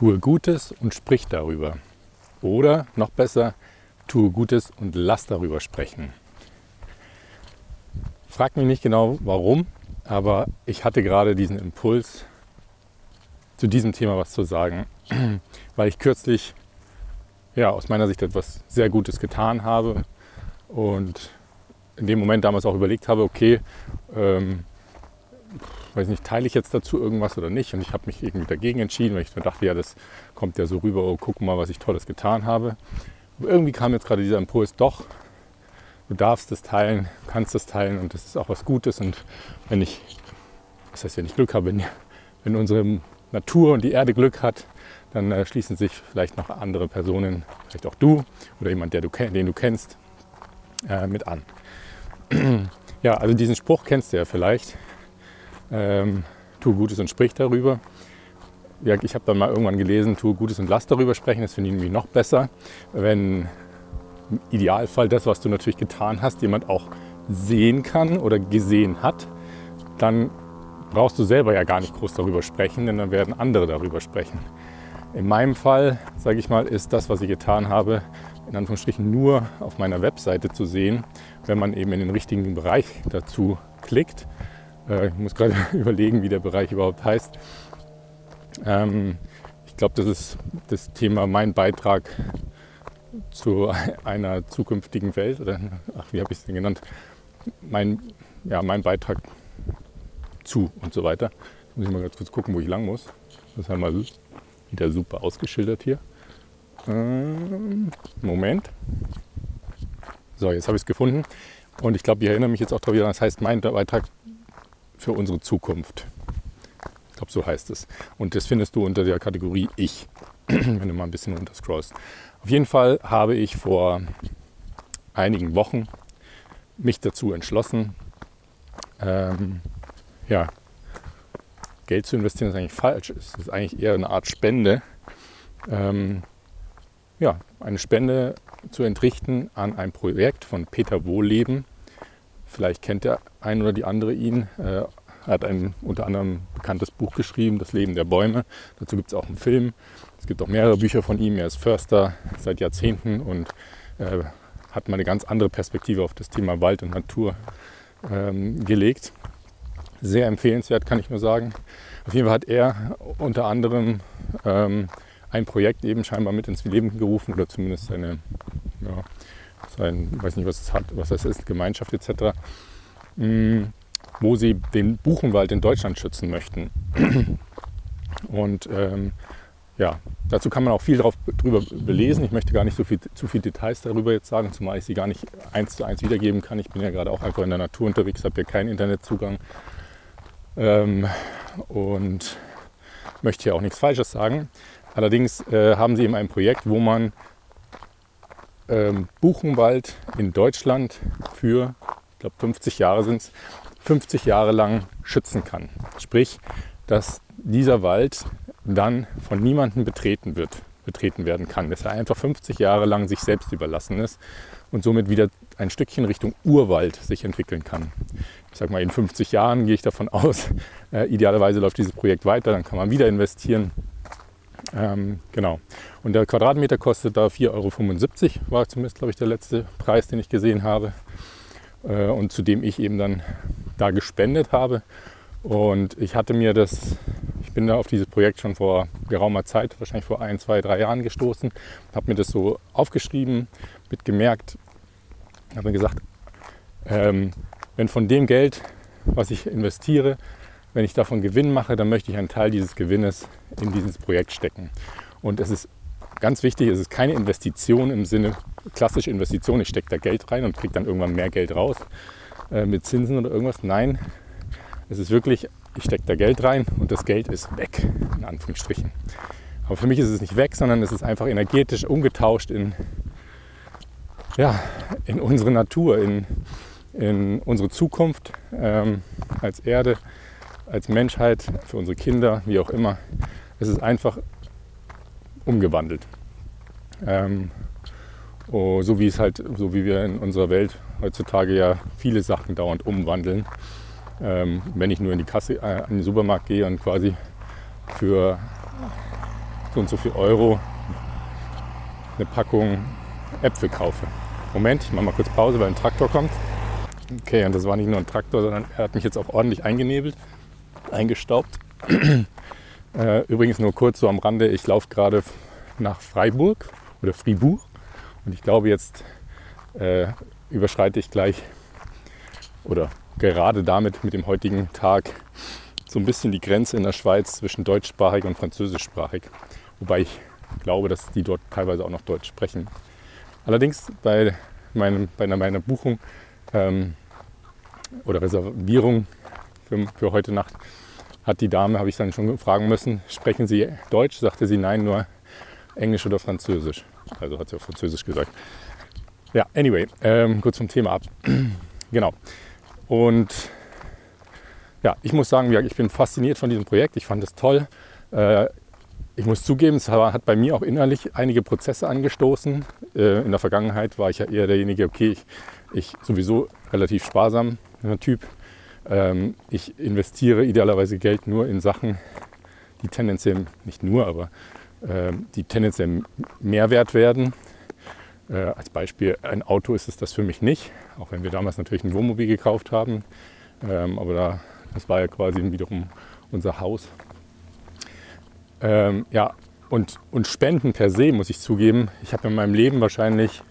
tue Gutes und sprich darüber. Oder noch besser, tue Gutes und lass darüber sprechen. Frag mich nicht genau warum, aber ich hatte gerade diesen Impuls, zu diesem Thema was zu sagen, weil ich kürzlich ja, aus meiner Sicht etwas sehr Gutes getan habe und in dem Moment damals auch überlegt habe, okay, ähm, weiß nicht, teile ich jetzt dazu irgendwas oder nicht? Und ich habe mich irgendwie dagegen entschieden, weil ich mir dachte, ja, das kommt ja so rüber, oh, guck mal, was ich Tolles getan habe. Aber irgendwie kam jetzt gerade dieser Impuls, doch, du darfst es teilen, kannst es teilen und das ist auch was Gutes. Und wenn ich, das heißt, wenn ich Glück habe, wenn, wenn unsere Natur und die Erde Glück hat, dann äh, schließen sich vielleicht noch andere Personen, vielleicht auch du oder jemand, der du, den du kennst, äh, mit an. ja, also diesen Spruch kennst du ja vielleicht. Ähm, tu Gutes und sprich darüber. Ja, ich habe dann mal irgendwann gelesen, tu Gutes und lass darüber sprechen. Das finde ich irgendwie noch besser, wenn im Idealfall das, was du natürlich getan hast, jemand auch sehen kann oder gesehen hat, dann brauchst du selber ja gar nicht groß darüber sprechen, denn dann werden andere darüber sprechen. In meinem Fall, sage ich mal, ist das, was ich getan habe, in Anführungsstrichen nur auf meiner Webseite zu sehen, wenn man eben in den richtigen Bereich dazu klickt. Äh, ich muss gerade überlegen, wie der Bereich überhaupt heißt. Ähm, ich glaube, das ist das Thema mein Beitrag zu einer zukünftigen Welt. Oder, ach, wie habe ich es denn genannt? Mein, ja, mein Beitrag zu und so weiter. Jetzt muss ich mal ganz kurz gucken, wo ich lang muss. Das ist halt mal wieder super ausgeschildert hier. Ähm, Moment. So, jetzt habe ich es gefunden. Und ich glaube, ich erinnere mich jetzt auch daran, das heißt mein Beitrag für unsere Zukunft. Ich glaube, so heißt es. Und das findest du unter der Kategorie Ich, wenn du mal ein bisschen runterscrollst. Auf jeden Fall habe ich vor einigen Wochen mich dazu entschlossen, ähm, ja, Geld zu investieren, ist eigentlich falsch. Es ist eigentlich eher eine Art Spende. Ähm, ja, eine Spende zu entrichten an ein Projekt von Peter Wohlleben. Vielleicht kennt der ein oder die andere ihn. Er hat ein unter anderem bekanntes Buch geschrieben, Das Leben der Bäume. Dazu gibt es auch einen Film. Es gibt auch mehrere Bücher von ihm. Er ist Förster seit Jahrzehnten und äh, hat mal eine ganz andere Perspektive auf das Thema Wald und Natur ähm, gelegt. Sehr empfehlenswert, kann ich nur sagen. Auf jeden Fall hat er unter anderem ähm, ein Projekt eben scheinbar mit ins Leben gerufen oder zumindest seine, ja, sein, weiß nicht, was es hat, was das ist, Gemeinschaft etc., mm, wo sie den Buchenwald in Deutschland schützen möchten. Und ähm, ja, dazu kann man auch viel drauf, drüber belesen. Ich möchte gar nicht so viel, zu viel Details darüber jetzt sagen, zumal ich sie gar nicht eins zu eins wiedergeben kann. Ich bin ja gerade auch einfach in der Natur unterwegs, habe ja keinen Internetzugang ähm, und möchte hier auch nichts Falsches sagen. Allerdings äh, haben sie eben ein Projekt, wo man ähm, Buchenwald in Deutschland für, ich glaube 50 Jahre sind es, 50 Jahre lang schützen kann. Sprich, dass dieser Wald dann von niemandem betreten wird, betreten werden kann, dass er einfach 50 Jahre lang sich selbst überlassen ist und somit wieder ein Stückchen Richtung Urwald sich entwickeln kann. Ich sage mal, in 50 Jahren gehe ich davon aus, äh, idealerweise läuft dieses Projekt weiter, dann kann man wieder investieren. Ähm, genau. Und der Quadratmeter kostet da 4,75 Euro, war zumindest, glaube ich, der letzte Preis, den ich gesehen habe. Äh, und zu dem ich eben dann da gespendet habe. Und ich hatte mir das, ich bin da auf dieses Projekt schon vor geraumer Zeit, wahrscheinlich vor ein, zwei, drei Jahren gestoßen, habe mir das so aufgeschrieben, mit gemerkt, habe mir gesagt, ähm, wenn von dem Geld, was ich investiere, wenn ich davon Gewinn mache, dann möchte ich einen Teil dieses Gewinnes in dieses Projekt stecken. Und es ist ganz wichtig, es ist keine Investition im Sinne klassische Investition, ich stecke da Geld rein und kriege dann irgendwann mehr Geld raus äh, mit Zinsen oder irgendwas. Nein, es ist wirklich, ich stecke da Geld rein und das Geld ist weg, in Anführungsstrichen. Aber für mich ist es nicht weg, sondern es ist einfach energetisch umgetauscht in, ja, in unsere Natur, in, in unsere Zukunft ähm, als Erde, als Menschheit, für unsere Kinder, wie auch immer. Es ist einfach umgewandelt. Ähm, oh, so wie es halt, so wie wir in unserer Welt heutzutage ja viele Sachen dauernd umwandeln. Ähm, wenn ich nur in die Kasse, äh, in den Supermarkt gehe und quasi für so und so viel Euro eine Packung Äpfel kaufe. Moment, ich mache mal kurz Pause, weil ein Traktor kommt. Okay, und das war nicht nur ein Traktor, sondern er hat mich jetzt auch ordentlich eingenebelt, eingestaubt. Äh, übrigens nur kurz so am Rande, ich laufe gerade nach Freiburg oder Fribourg und ich glaube jetzt äh, überschreite ich gleich oder gerade damit mit dem heutigen Tag so ein bisschen die Grenze in der Schweiz zwischen deutschsprachig und französischsprachig. Wobei ich glaube, dass die dort teilweise auch noch Deutsch sprechen. Allerdings bei, meinem, bei meiner Buchung ähm, oder Reservierung für, für heute Nacht hat die Dame, habe ich dann schon fragen müssen, sprechen Sie Deutsch? Sagte sie nein, nur Englisch oder Französisch. Also hat sie auf Französisch gesagt. Ja, anyway, ähm, kurz zum Thema ab. genau. Und ja, ich muss sagen, ich bin fasziniert von diesem Projekt. Ich fand es toll. Äh, ich muss zugeben, es hat bei mir auch innerlich einige Prozesse angestoßen. Äh, in der Vergangenheit war ich ja eher derjenige, okay, ich, ich sowieso relativ sparsam Typ. Ähm, ich investiere idealerweise Geld nur in Sachen, die tendenziell, nicht nur, aber ähm, die tendenziell Mehrwert werden. Äh, als Beispiel, ein Auto ist es das für mich nicht, auch wenn wir damals natürlich ein Wohnmobil gekauft haben. Ähm, aber da, das war ja quasi wiederum unser Haus. Ähm, ja, und, und Spenden per se, muss ich zugeben, ich habe in meinem Leben wahrscheinlich,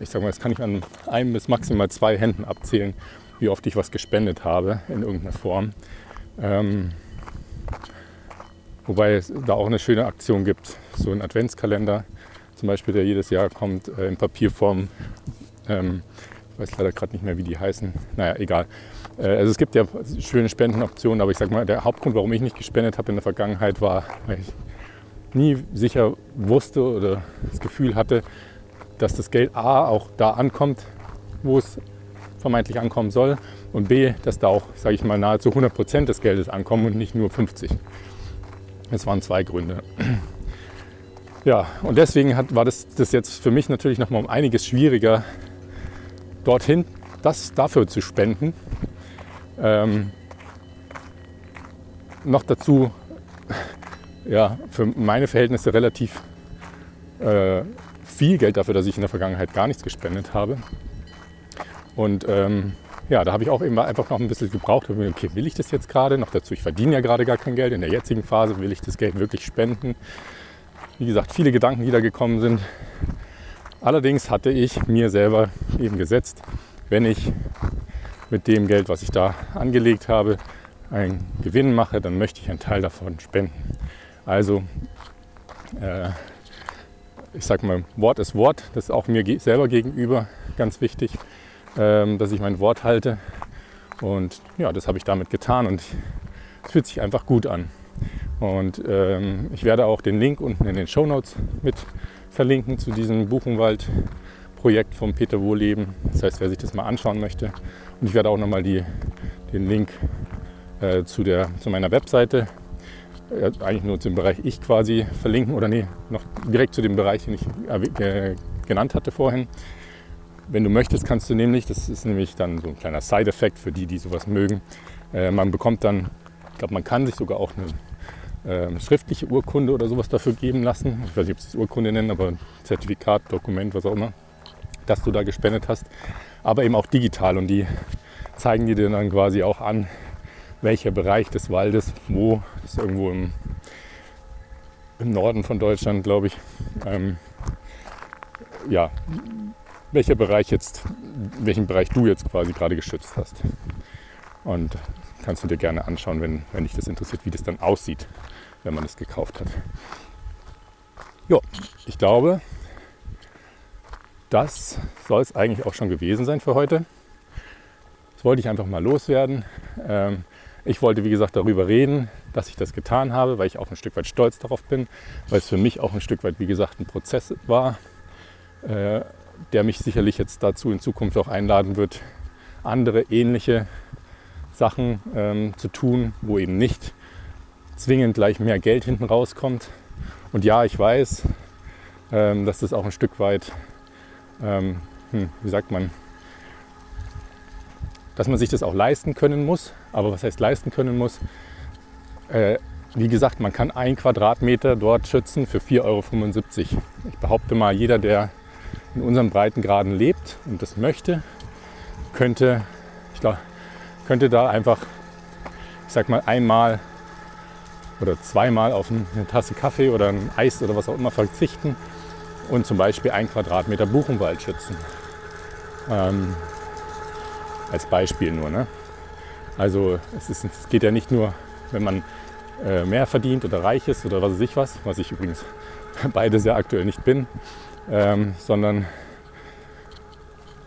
ich sage mal, das kann ich an einem bis maximal zwei Händen abzählen, wie oft ich was gespendet habe in irgendeiner Form. Ähm, wobei es da auch eine schöne Aktion gibt, so ein Adventskalender zum Beispiel, der jedes Jahr kommt äh, in Papierform. Ähm, ich weiß leider gerade nicht mehr, wie die heißen. Naja, egal. Äh, also es gibt ja schöne Spendenoptionen, aber ich sage mal, der Hauptgrund, warum ich nicht gespendet habe in der Vergangenheit, war, weil ich nie sicher wusste oder das Gefühl hatte, dass das Geld A auch da ankommt, wo es vermeintlich ankommen soll und B, dass da auch, sage ich mal, nahezu 100 Prozent des Geldes ankommen und nicht nur 50. Das waren zwei Gründe. Ja, und deswegen hat, war das, das jetzt für mich natürlich noch mal um einiges schwieriger, dorthin das dafür zu spenden. Ähm, noch dazu, ja, für meine Verhältnisse relativ äh, viel Geld dafür, dass ich in der Vergangenheit gar nichts gespendet habe. Und ähm, ja, da habe ich auch immer einfach noch ein bisschen gebraucht. Okay, will ich das jetzt gerade? Noch dazu, ich verdiene ja gerade gar kein Geld. In der jetzigen Phase will ich das Geld wirklich spenden. Wie gesagt, viele Gedanken, die da gekommen sind. Allerdings hatte ich mir selber eben gesetzt, wenn ich mit dem Geld, was ich da angelegt habe, einen Gewinn mache, dann möchte ich einen Teil davon spenden. Also, äh, ich sage mal, Wort ist Wort. Das ist auch mir selber gegenüber ganz wichtig dass ich mein Wort halte. Und ja, das habe ich damit getan und es fühlt sich einfach gut an. Und ähm, ich werde auch den Link unten in den Show Notes mit verlinken zu diesem Buchenwald-Projekt vom Peter Wohleben. Das heißt, wer sich das mal anschauen möchte. Und ich werde auch nochmal den Link äh, zu, der, zu meiner Webseite, äh, eigentlich nur zum Bereich Ich quasi verlinken oder nee, noch direkt zu dem Bereich, den ich äh, genannt hatte vorhin. Wenn du möchtest, kannst du nämlich, das ist nämlich dann so ein kleiner Side-Effekt für die, die sowas mögen, äh, man bekommt dann, ich glaube, man kann sich sogar auch eine äh, schriftliche Urkunde oder sowas dafür geben lassen. Ich weiß nicht, ob sie es Urkunde nennen, aber Zertifikat, Dokument, was auch immer, dass du da gespendet hast. Aber eben auch digital und die zeigen dir dann quasi auch an, welcher Bereich des Waldes, wo, das ist irgendwo im, im Norden von Deutschland, glaube ich, ähm, ja, welcher Bereich jetzt, welchen Bereich du jetzt quasi gerade geschützt hast. Und kannst du dir gerne anschauen, wenn, wenn dich das interessiert, wie das dann aussieht, wenn man es gekauft hat. Ja, ich glaube, das soll es eigentlich auch schon gewesen sein für heute. Das wollte ich einfach mal loswerden. Ähm, ich wollte, wie gesagt, darüber reden, dass ich das getan habe, weil ich auch ein Stück weit stolz darauf bin, weil es für mich auch ein Stück weit, wie gesagt, ein Prozess war, äh, der mich sicherlich jetzt dazu in Zukunft auch einladen wird, andere ähnliche Sachen ähm, zu tun, wo eben nicht zwingend gleich mehr Geld hinten rauskommt. Und ja, ich weiß, ähm, dass das auch ein Stück weit, ähm, hm, wie sagt man, dass man sich das auch leisten können muss. Aber was heißt leisten können muss? Äh, wie gesagt, man kann ein Quadratmeter dort schützen für 4,75 Euro. Ich behaupte mal, jeder, der in unseren Breitengraden lebt und das möchte, könnte, ich glaub, könnte da einfach, ich sag mal, einmal oder zweimal auf eine Tasse Kaffee oder ein Eis oder was auch immer verzichten und zum Beispiel ein Quadratmeter Buchenwald schützen. Ähm, als Beispiel nur. Ne? Also es, ist, es geht ja nicht nur, wenn man äh, mehr verdient oder reich ist oder was weiß ich was, was ich übrigens beides ja aktuell nicht bin, ähm, sondern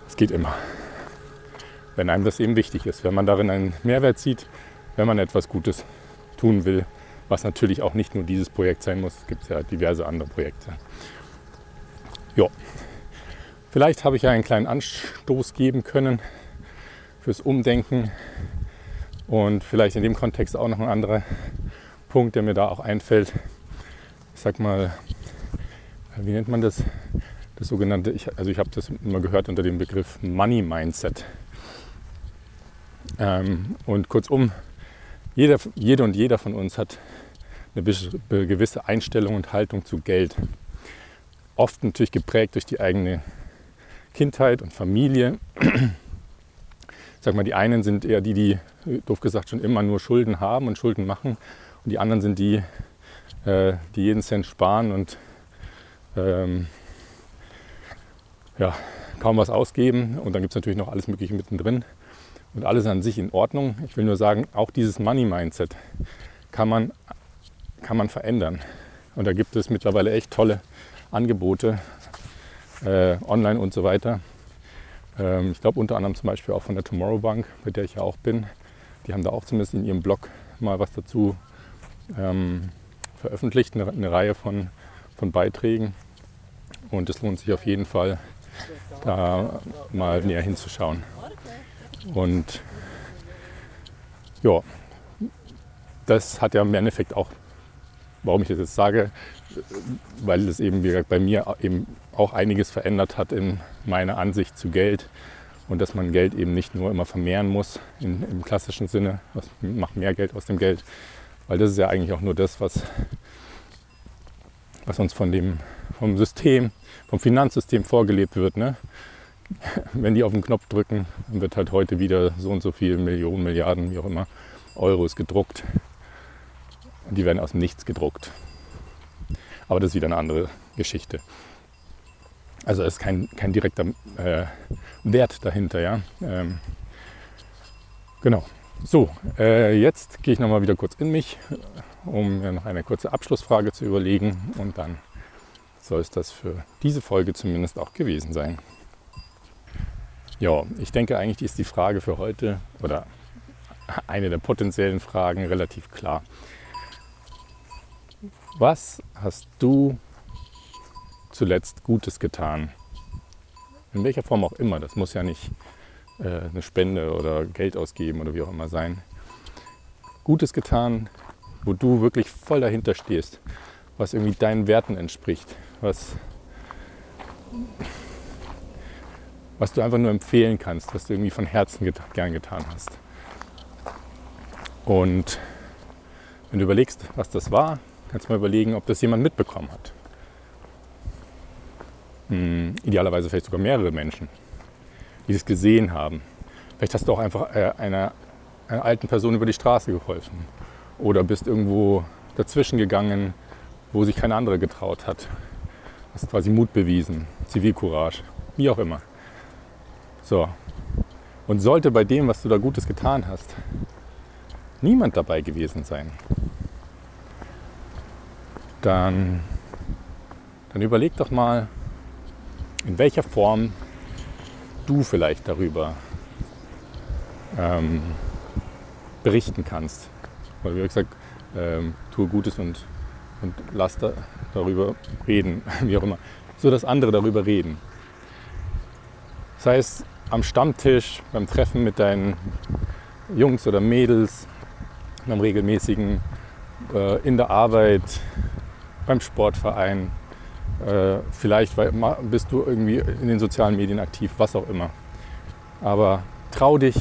es geht immer. Wenn einem das eben wichtig ist, wenn man darin einen Mehrwert sieht, wenn man etwas Gutes tun will, was natürlich auch nicht nur dieses Projekt sein muss, gibt es ja diverse andere Projekte. Ja, vielleicht habe ich ja einen kleinen Anstoß geben können fürs Umdenken und vielleicht in dem Kontext auch noch ein anderer Punkt, der mir da auch einfällt. Ich sag mal, wie nennt man das? Das sogenannte, ich, also ich habe das immer gehört unter dem Begriff Money Mindset. Ähm, und kurzum, jeder, jede und jeder von uns hat eine gewisse Einstellung und Haltung zu Geld. Oft natürlich geprägt durch die eigene Kindheit und Familie. Sag mal, die einen sind eher die, die, doof gesagt, schon immer nur Schulden haben und Schulden machen. Und die anderen sind die, äh, die jeden Cent sparen und ähm, ja, kaum was ausgeben. Und dann gibt es natürlich noch alles Mögliche mittendrin. Und alles an sich in Ordnung. Ich will nur sagen, auch dieses Money-Mindset kann man, kann man verändern. Und da gibt es mittlerweile echt tolle Angebote, äh, online und so weiter. Ähm, ich glaube unter anderem zum Beispiel auch von der Tomorrow Bank, bei der ich ja auch bin. Die haben da auch zumindest in ihrem Blog mal was dazu ähm, veröffentlicht, eine, eine, Reihe von, von Beiträgen. Und es lohnt sich auf jeden Fall, da mal näher hinzuschauen. Und ja, das hat ja im Endeffekt auch, warum ich das jetzt sage, weil es eben, wie gesagt, bei mir eben auch einiges verändert hat in meiner Ansicht zu Geld und dass man Geld eben nicht nur immer vermehren muss in, im klassischen Sinne, was macht mehr Geld aus dem Geld, weil das ist ja eigentlich auch nur das, was, was uns von dem, vom System, vom Finanzsystem vorgelebt wird. Ne? Wenn die auf den Knopf drücken, wird halt heute wieder so und so viel Millionen, Milliarden, wie auch immer, Euros gedruckt. Und die werden aus dem Nichts gedruckt. Aber das ist wieder eine andere Geschichte. Also es ist kein, kein direkter äh, Wert dahinter. Ja? Ähm, genau. So, äh, jetzt gehe ich nochmal wieder kurz in mich, um mir noch eine kurze Abschlussfrage zu überlegen und dann soll es das für diese Folge zumindest auch gewesen sein. Ja, ich denke eigentlich ist die Frage für heute oder eine der potenziellen Fragen relativ klar. Was hast du zuletzt Gutes getan? In welcher Form auch immer. Das muss ja nicht äh, eine Spende oder Geld ausgeben oder wie auch immer sein. Gutes getan, wo du wirklich voll dahinter stehst, was irgendwie deinen Werten entspricht, was, was du einfach nur empfehlen kannst, was du irgendwie von Herzen get gern getan hast. Und wenn du überlegst, was das war, kannst du mal überlegen, ob das jemand mitbekommen hat. Hm, idealerweise vielleicht sogar mehrere Menschen die es gesehen haben. Vielleicht hast du auch einfach äh, einer, einer alten Person über die Straße geholfen oder bist irgendwo dazwischen gegangen, wo sich kein anderer getraut hat. Hast quasi Mut bewiesen, Zivilcourage, wie auch immer. So. Und sollte bei dem, was du da Gutes getan hast, niemand dabei gewesen sein, dann, dann überleg doch mal, in welcher Form du vielleicht darüber ähm, berichten kannst. Weil, wie gesagt, ähm, tue Gutes und, und lass da, darüber reden, wie auch immer. So dass andere darüber reden. Sei es am Stammtisch, beim Treffen mit deinen Jungs oder Mädels, beim regelmäßigen, äh, in der Arbeit, beim Sportverein, äh, vielleicht bist du irgendwie in den sozialen Medien aktiv, was auch immer. Aber trau dich,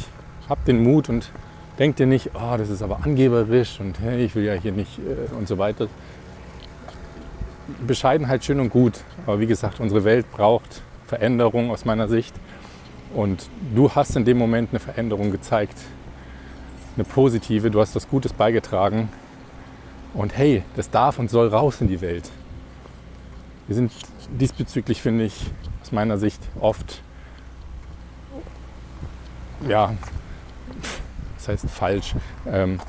hab den Mut und denk dir nicht, oh, das ist aber angeberisch und hey, ich will ja hier nicht äh, und so weiter. Bescheidenheit schön und gut, aber wie gesagt, unsere Welt braucht Veränderung aus meiner Sicht. Und du hast in dem Moment eine Veränderung gezeigt, eine positive, du hast was Gutes beigetragen. Und hey, das darf und soll raus in die Welt. Wir sind diesbezüglich, finde ich, aus meiner Sicht oft, ja, das heißt falsch, ähm,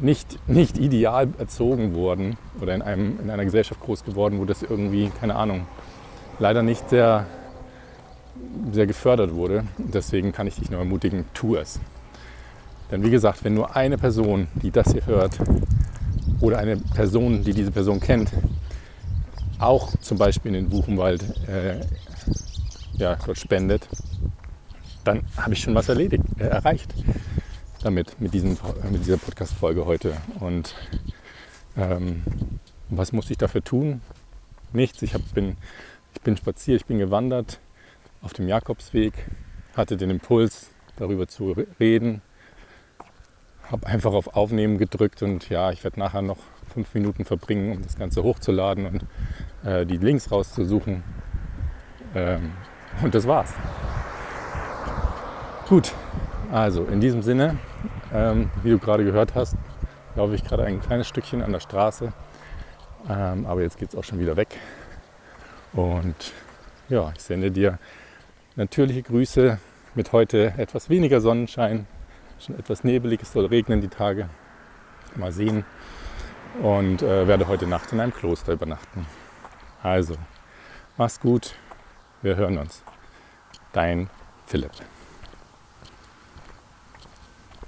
nicht, nicht ideal erzogen worden oder in, einem, in einer Gesellschaft groß geworden, wo das irgendwie, keine Ahnung, leider nicht sehr, sehr gefördert wurde. Deswegen kann ich dich nur ermutigen, tu es. Denn wie gesagt, wenn nur eine Person, die das hier hört, oder eine Person, die diese Person kennt, auch zum Beispiel in den Buchenwald äh, ja, spendet, dann habe ich schon was erledigt, äh, erreicht damit, mit, diesem, mit dieser Podcast-Folge heute. Und ähm, was muss ich dafür tun? Nichts. Ich, hab, bin, ich bin spaziert, ich bin gewandert auf dem Jakobsweg, hatte den Impuls, darüber zu reden, habe einfach auf Aufnehmen gedrückt und ja, ich werde nachher noch fünf Minuten verbringen, um das Ganze hochzuladen und äh, die Links rauszusuchen. Ähm, und das war's. Gut, also in diesem Sinne, ähm, wie du gerade gehört hast, laufe ich gerade ein kleines Stückchen an der Straße. Ähm, aber jetzt geht es auch schon wieder weg. Und ja, ich sende dir natürliche Grüße mit heute etwas weniger Sonnenschein. Schon etwas nebelig, es soll regnen die Tage. Mal sehen. Und äh, werde heute Nacht in einem Kloster übernachten. Also, mach's gut. Wir hören uns. Dein Philipp.